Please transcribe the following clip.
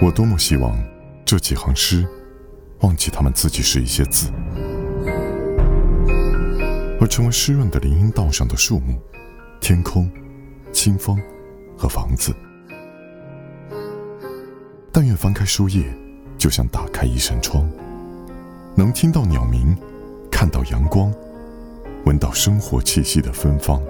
我多么希望这几行诗忘记他们自己是一些字。而成为湿润的林荫道上的树木天空清风和房子。但愿翻开书页就像打开一扇窗能听到鸟鸣看到阳光闻到生活气息的芬芳。